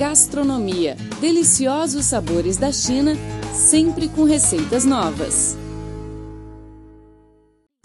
Gastronomia. Deliciosos sabores da China, sempre com receitas novas.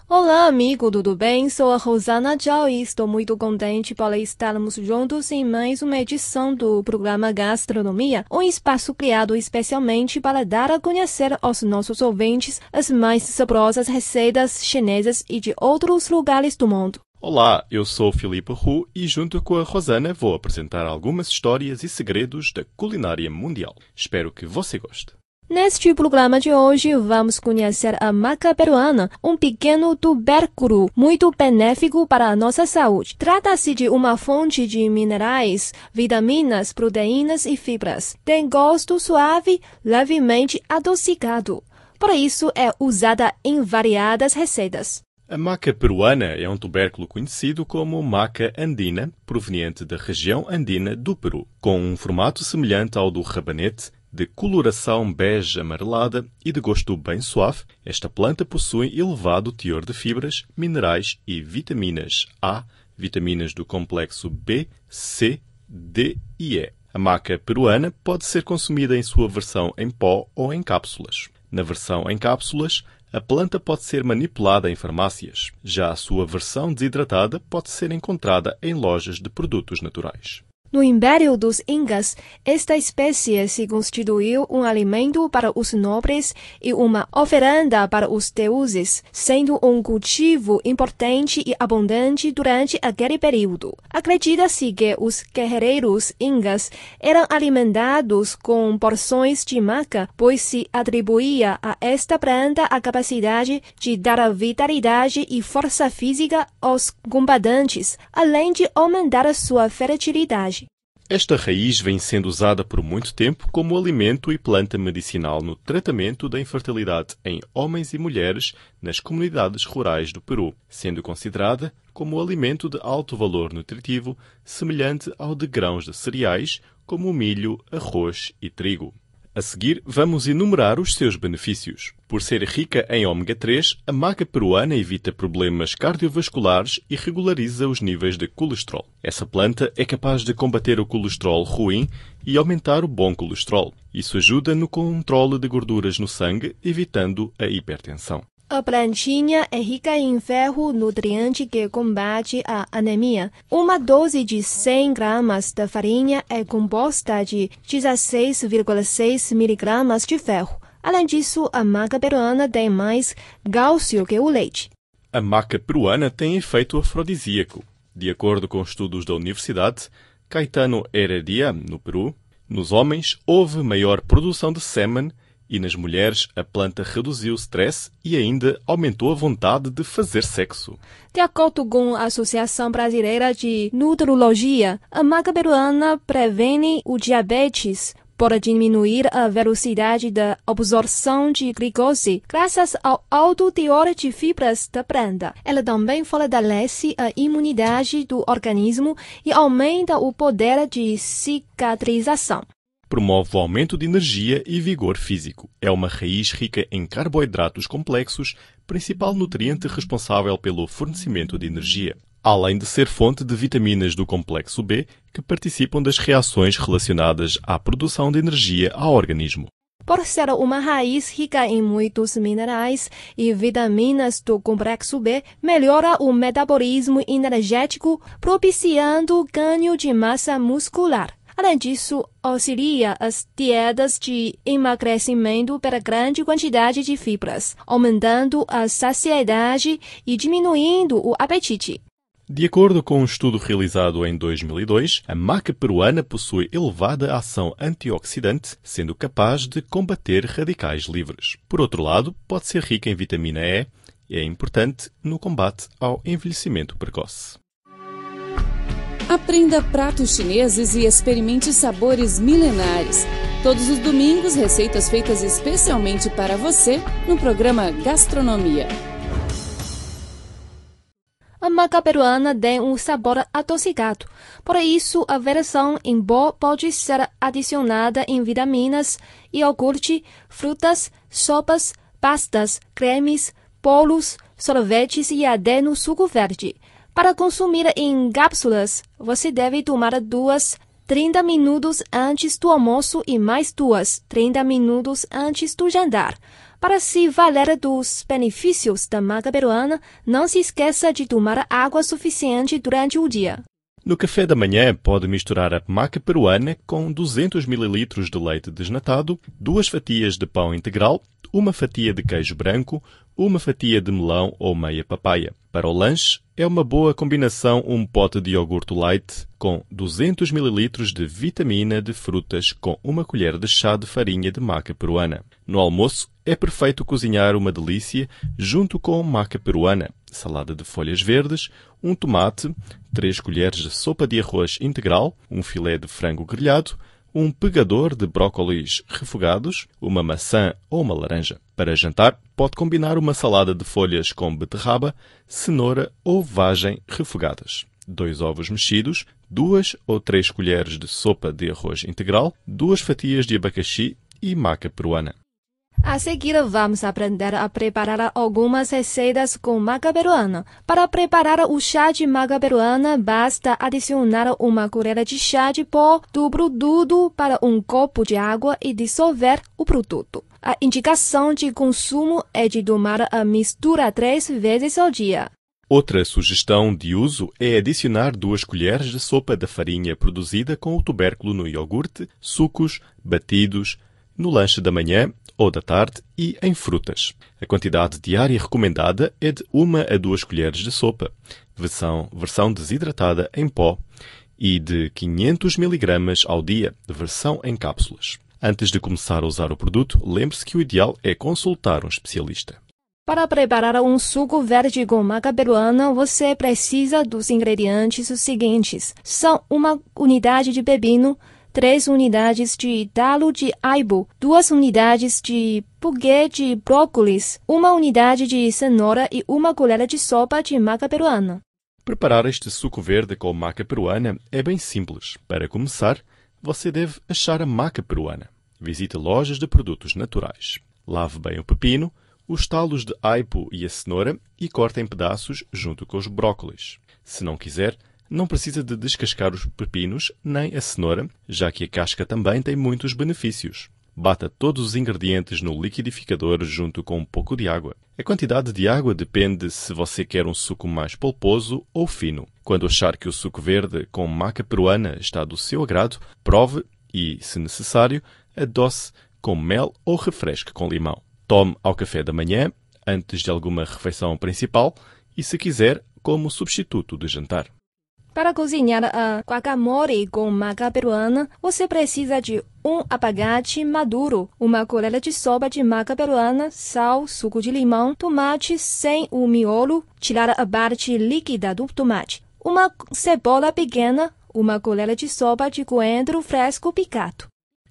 Olá, amigo, tudo bem? Sou a Rosana Zhao e estou muito contente por estarmos juntos em mais uma edição do programa Gastronomia, um espaço criado especialmente para dar a conhecer aos nossos ouvintes as mais saborosas receitas chinesas e de outros lugares do mundo. Olá, eu sou Filipe Hu e junto com a Rosana vou apresentar algumas histórias e segredos da culinária mundial. Espero que você goste. Neste programa de hoje, vamos conhecer a maca peruana, um pequeno tubérculo muito benéfico para a nossa saúde. Trata-se de uma fonte de minerais, vitaminas, proteínas e fibras. Tem gosto suave, levemente adocicado. Por isso, é usada em variadas receitas. A maca peruana é um tubérculo conhecido como maca andina, proveniente da região andina do Peru, com um formato semelhante ao do rabanete, de coloração bege amarelada e de gosto bem suave, esta planta possui elevado teor de fibras, minerais e vitaminas A, vitaminas do complexo B, C, D e E. A maca peruana pode ser consumida em sua versão em pó ou em cápsulas. Na versão em cápsulas, a planta pode ser manipulada em farmácias. Já a sua versão desidratada pode ser encontrada em lojas de produtos naturais. No Império dos Incas, esta espécie se constituiu um alimento para os nobres e uma oferenda para os deuses, sendo um cultivo importante e abundante durante aquele período. Acredita-se que os guerreiros incas eram alimentados com porções de maca, pois se atribuía a esta planta a capacidade de dar vitalidade e força física aos combatentes, além de aumentar sua fertilidade. Esta raiz vem sendo usada por muito tempo como alimento e planta medicinal no tratamento da infertilidade em homens e mulheres nas comunidades rurais do Peru, sendo considerada como alimento de alto valor nutritivo, semelhante ao de grãos de cereais, como milho, arroz e trigo. A seguir, vamos enumerar os seus benefícios. Por ser rica em ômega 3, a maca peruana evita problemas cardiovasculares e regulariza os níveis de colesterol. Essa planta é capaz de combater o colesterol ruim e aumentar o bom colesterol. Isso ajuda no controle de gorduras no sangue, evitando a hipertensão. A plantinha é rica em ferro, nutriente que combate a anemia. Uma dose de 100 gramas da farinha é composta de 16,6 miligramas de ferro. Além disso, a maca peruana tem mais cálcio que o leite. A maca peruana tem efeito afrodisíaco. De acordo com estudos da Universidade Caetano Heredia, no Peru, nos homens houve maior produção de sêmen e nas mulheres, a planta reduziu o stress e ainda aumentou a vontade de fazer sexo. De acordo com a Associação Brasileira de Nutrologia, a maca peruana previne o diabetes por diminuir a velocidade da absorção de glicose graças ao alto teor de fibras da planta. Ela também fortalece a imunidade do organismo e aumenta o poder de cicatrização. Promove o aumento de energia e vigor físico. É uma raiz rica em carboidratos complexos, principal nutriente responsável pelo fornecimento de energia, além de ser fonte de vitaminas do complexo B que participam das reações relacionadas à produção de energia ao organismo. Por ser uma raiz rica em muitos minerais e vitaminas do complexo B, melhora o metabolismo energético, propiciando ganho de massa muscular. Além disso, auxilia as dietas de emagrecimento pela grande quantidade de fibras, aumentando a saciedade e diminuindo o apetite. De acordo com um estudo realizado em 2002, a maca peruana possui elevada ação antioxidante, sendo capaz de combater radicais livres. Por outro lado, pode ser rica em vitamina E e é importante no combate ao envelhecimento precoce. Aprenda pratos chineses e experimente sabores milenares. Todos os domingos, receitas feitas especialmente para você no programa Gastronomia. A maca peruana tem um sabor adocicado. Por isso, a versão em pó pode ser adicionada em vitaminas, iogurte, frutas, sopas, pastas, cremes, bolos, sorvetes e até no suco verde. Para consumir em cápsulas, você deve tomar duas 30 minutos antes do almoço e mais duas 30 minutos antes do jantar. Para se valer dos benefícios da maca peruana, não se esqueça de tomar água suficiente durante o dia. No café da manhã, pode misturar a maca peruana com 200 ml de leite desnatado, duas fatias de pão integral, uma fatia de queijo branco, uma fatia de melão ou meia papaya. Para o lanche, é uma boa combinação um pote de iogurte light com 200 ml de vitamina de frutas com uma colher de chá de farinha de maca peruana. No almoço, é perfeito cozinhar uma delícia junto com maca peruana, salada de folhas verdes, um tomate, 3 colheres de sopa de arroz integral, um filé de frango grelhado, um pegador de brócolis refogados, uma maçã ou uma laranja. Para jantar, pode combinar uma salada de folhas com beterraba, cenoura ou vagem refogadas. Dois ovos mexidos, duas ou três colheres de sopa de arroz integral, duas fatias de abacaxi e maca peruana. A seguir, vamos aprender a preparar algumas receitas com maca peruana. Para preparar o chá de maca peruana, basta adicionar uma colher de chá de pó do produto para um copo de água e dissolver o produto. A indicação de consumo é de tomar a mistura três vezes ao dia. Outra sugestão de uso é adicionar duas colheres de sopa da farinha produzida com o tubérculo no iogurte, sucos, batidos, no lanche da manhã ou da tarde e em frutas. A quantidade diária recomendada é de 1 a 2 colheres de sopa, versão, versão desidratada em pó, e de 500 mg ao dia, versão em cápsulas. Antes de começar a usar o produto, lembre-se que o ideal é consultar um especialista. Para preparar um suco verde com maca peruana, você precisa dos ingredientes seguintes. São uma unidade de pepino, três unidades de talo de aibo, duas unidades de puguê de brócolis, uma unidade de cenoura e uma colher de sopa de maca peruana. Preparar este suco verde com maca peruana é bem simples. Para começar, você deve achar a maca peruana. Visite lojas de produtos naturais. Lave bem o pepino, os talos de aipo e a cenoura e corte em pedaços junto com os brócolis. Se não quiser, não precisa de descascar os pepinos nem a cenoura, já que a casca também tem muitos benefícios. Bata todos os ingredientes no liquidificador junto com um pouco de água. A quantidade de água depende se você quer um suco mais polposo ou fino. Quando achar que o suco verde com maca peruana está do seu agrado, prove e, se necessário, adoce com mel ou refresque com limão. Tome ao café da manhã, antes de alguma refeição principal e, se quiser, como substituto de jantar. Para cozinhar a guacamole com maca peruana, você precisa de um abacate maduro, uma colher de sopa de maca peruana, sal, suco de limão, tomate sem o miolo, tirar a parte líquida do tomate, uma cebola pequena, uma colher de sopa de coentro fresco picado.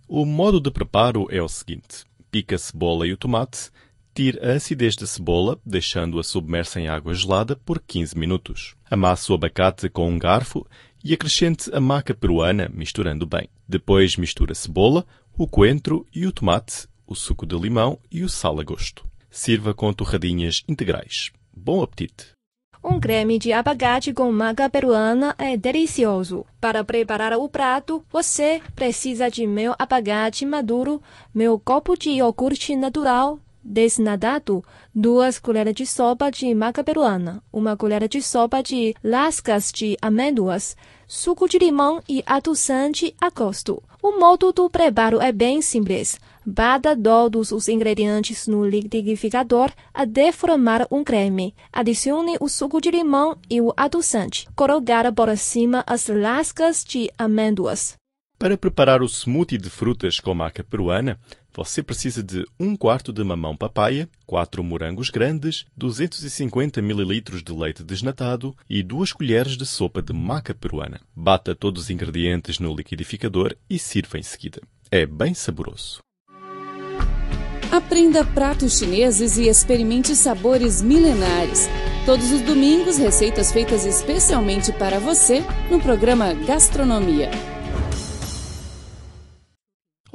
O modo de preparo é o seguinte: pica a cebola e o tomate, Tire a acidez da cebola, deixando-a submersa em água gelada por 15 minutos. Amasse o abacate com um garfo e acrescente a maca peruana, misturando bem. Depois misture a cebola, o coentro e o tomate, o suco de limão e o sal a gosto. Sirva com torradinhas integrais. Bom apetite! Um creme de abacate com maca peruana é delicioso. Para preparar o prato, você precisa de meu abacate maduro, meu copo de iogurte natural, desnatado, duas colheres de sopa de maca peruana, uma colher de sopa de lascas de amêndoas, suco de limão e adoçante a gosto. O modo do preparo é bem simples. Bata todos os ingredientes no liquidificador até formar um creme. Adicione o suco de limão e o adoçante. Colocar por cima as lascas de amêndoas. Para preparar o smoothie de frutas com maca peruana, você precisa de um quarto de mamão papaya, quatro morangos grandes, 250 ml de leite desnatado e duas colheres de sopa de maca peruana. Bata todos os ingredientes no liquidificador e sirva em seguida. É bem saboroso. Aprenda pratos chineses e experimente sabores milenares. Todos os domingos, receitas feitas especialmente para você no programa Gastronomia.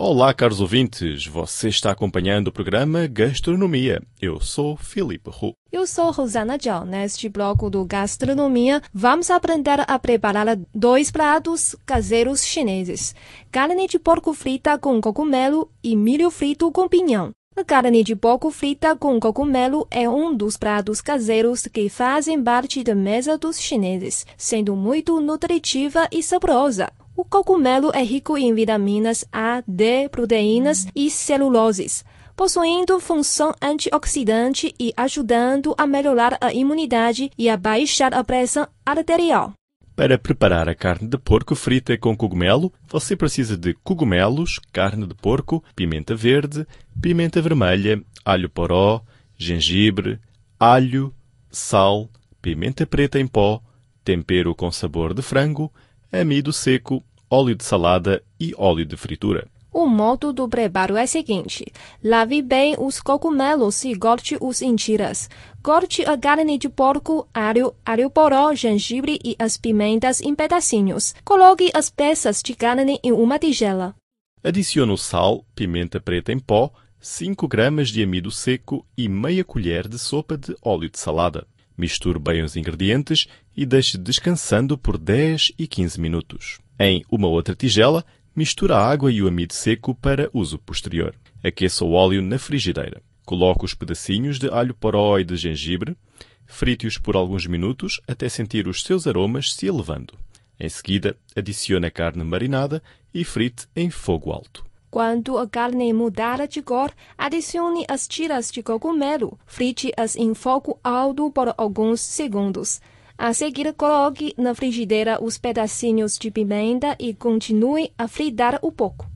Olá, caros ouvintes. Você está acompanhando o programa Gastronomia. Eu sou Filipe Hu. Eu sou Rosana Zhao. Neste bloco do Gastronomia, vamos aprender a preparar dois pratos caseiros chineses: carne de porco frita com cogumelo e milho frito com pinhão. A carne de porco frita com cogumelo é um dos pratos caseiros que fazem parte da mesa dos chineses, sendo muito nutritiva e saborosa. O cogumelo é rico em vitaminas A, D, proteínas e celuloses, possuindo função antioxidante e ajudando a melhorar a imunidade e a baixar a pressão arterial. Para preparar a carne de porco frita com cogumelo, você precisa de cogumelos, carne de porco, pimenta verde, pimenta vermelha, alho poró, gengibre, alho, sal, pimenta preta em pó, tempero com sabor de frango, amido seco, óleo de salada e óleo de fritura. O modo do preparo é o seguinte: lave bem os cogumelos e corte-os em tiras. Corte a carne de porco, alho, alho poró, gengibre e as pimentas em pedacinhos. Coloque as peças de carne em uma tigela. Adicione o sal, pimenta preta em pó, 5 gramas de amido seco e meia colher de sopa de óleo de salada. Misture bem os ingredientes e deixe descansando por 10 e 15 minutos. Em uma outra tigela, misture a água e o amido seco para uso posterior. Aqueça o óleo na frigideira. Coloque os pedacinhos de alho poró e de gengibre. Frite-os por alguns minutos até sentir os seus aromas se elevando. Em seguida, adicione a carne marinada e frite em fogo alto. Quando a carne mudar de cor, adicione as tiras de cogumelo. Frite-as em fogo alto por alguns segundos. A seguir, coloque na frigideira os pedacinhos de pimenta e continue a fritar um pouco.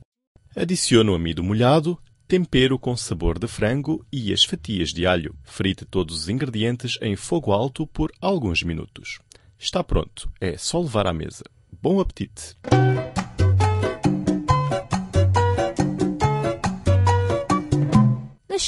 Adicione o amido molhado, tempero com sabor de frango e as fatias de alho. Frite todos os ingredientes em fogo alto por alguns minutos. Está pronto, é só levar à mesa. Bom apetite!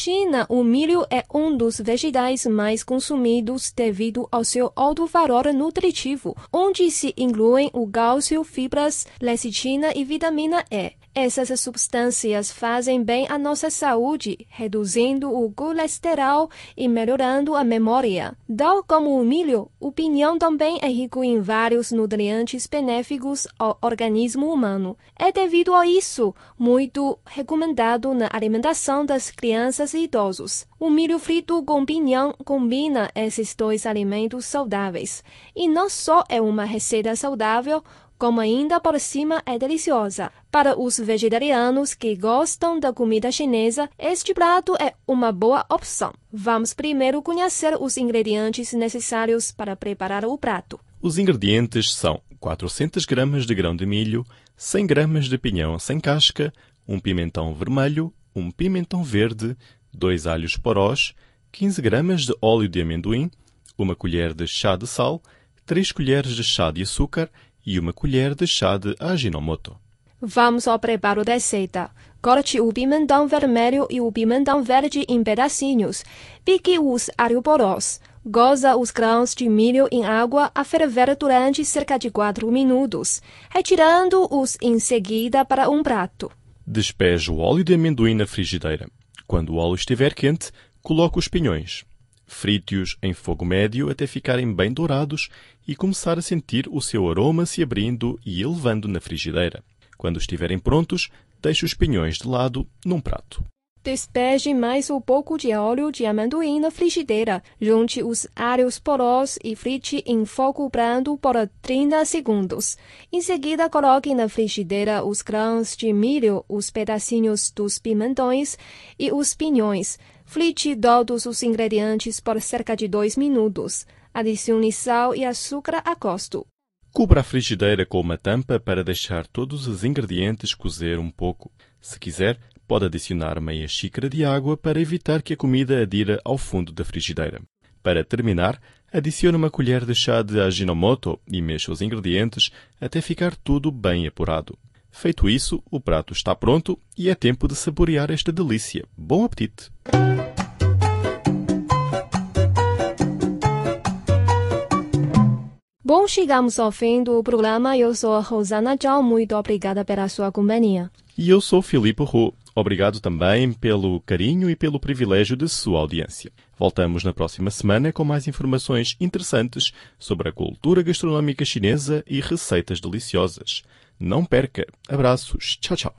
China, o milho é um dos vegetais mais consumidos devido ao seu alto valor nutritivo, onde se incluem o cálcio, fibras, lecitina e vitamina E. Essas substâncias fazem bem à nossa saúde, reduzindo o colesterol e melhorando a memória. Tal como o milho, o pinhão também é rico em vários nutrientes benéficos ao organismo humano. É devido a isso muito recomendado na alimentação das crianças e idosos. O milho frito com pinhão combina esses dois alimentos saudáveis. E não só é uma receita saudável, como ainda por cima é deliciosa. Para os vegetarianos que gostam da comida chinesa, este prato é uma boa opção. Vamos primeiro conhecer os ingredientes necessários para preparar o prato. Os ingredientes são 400 gramas de grão de milho, 100 gramas de pinhão sem casca, um pimentão vermelho, um pimentão verde, dois alhos porós, 15 gramas de óleo de amendoim, uma colher de chá de sal, 3 colheres de chá de açúcar e uma colher de chá de Ajinomoto. Vamos ao preparo da receita. Corte o pimentão vermelho e o pimentão verde em pedacinhos. Pique os alho porós. Goza os grãos de milho em água a ferver durante cerca de 4 minutos, retirando-os em seguida para um prato. Despeje o óleo de amendoim na frigideira. Quando o óleo estiver quente, coloque os pinhões. Frite-os em fogo médio até ficarem bem dourados e começar a sentir o seu aroma se abrindo e elevando na frigideira. Quando estiverem prontos, deixe os pinhões de lado num prato. Despeje mais um pouco de óleo de amendoim na frigideira. Junte os alhos porós e frite em fogo brando por 30 segundos. Em seguida, coloque na frigideira os grãos de milho, os pedacinhos dos pimentões e os pinhões. Frite todos os ingredientes por cerca de 2 minutos. Adicione sal e açúcar a gosto. Cubra a frigideira com uma tampa para deixar todos os ingredientes cozer um pouco. Se quiser, pode adicionar meia xícara de água para evitar que a comida adira ao fundo da frigideira. Para terminar, adicione uma colher de chá de Ajinomoto e mexa os ingredientes até ficar tudo bem apurado. Feito isso, o prato está pronto e é tempo de saborear esta delícia. Bom apetite! Bom, chegamos ao fim do programa. Eu sou a Rosana Zhao. Muito obrigada pela sua companhia. E eu sou Filipe Roux. Obrigado também pelo carinho e pelo privilégio de sua audiência. Voltamos na próxima semana com mais informações interessantes sobre a cultura gastronómica chinesa e receitas deliciosas. Não perca! Abraços! Tchau, tchau!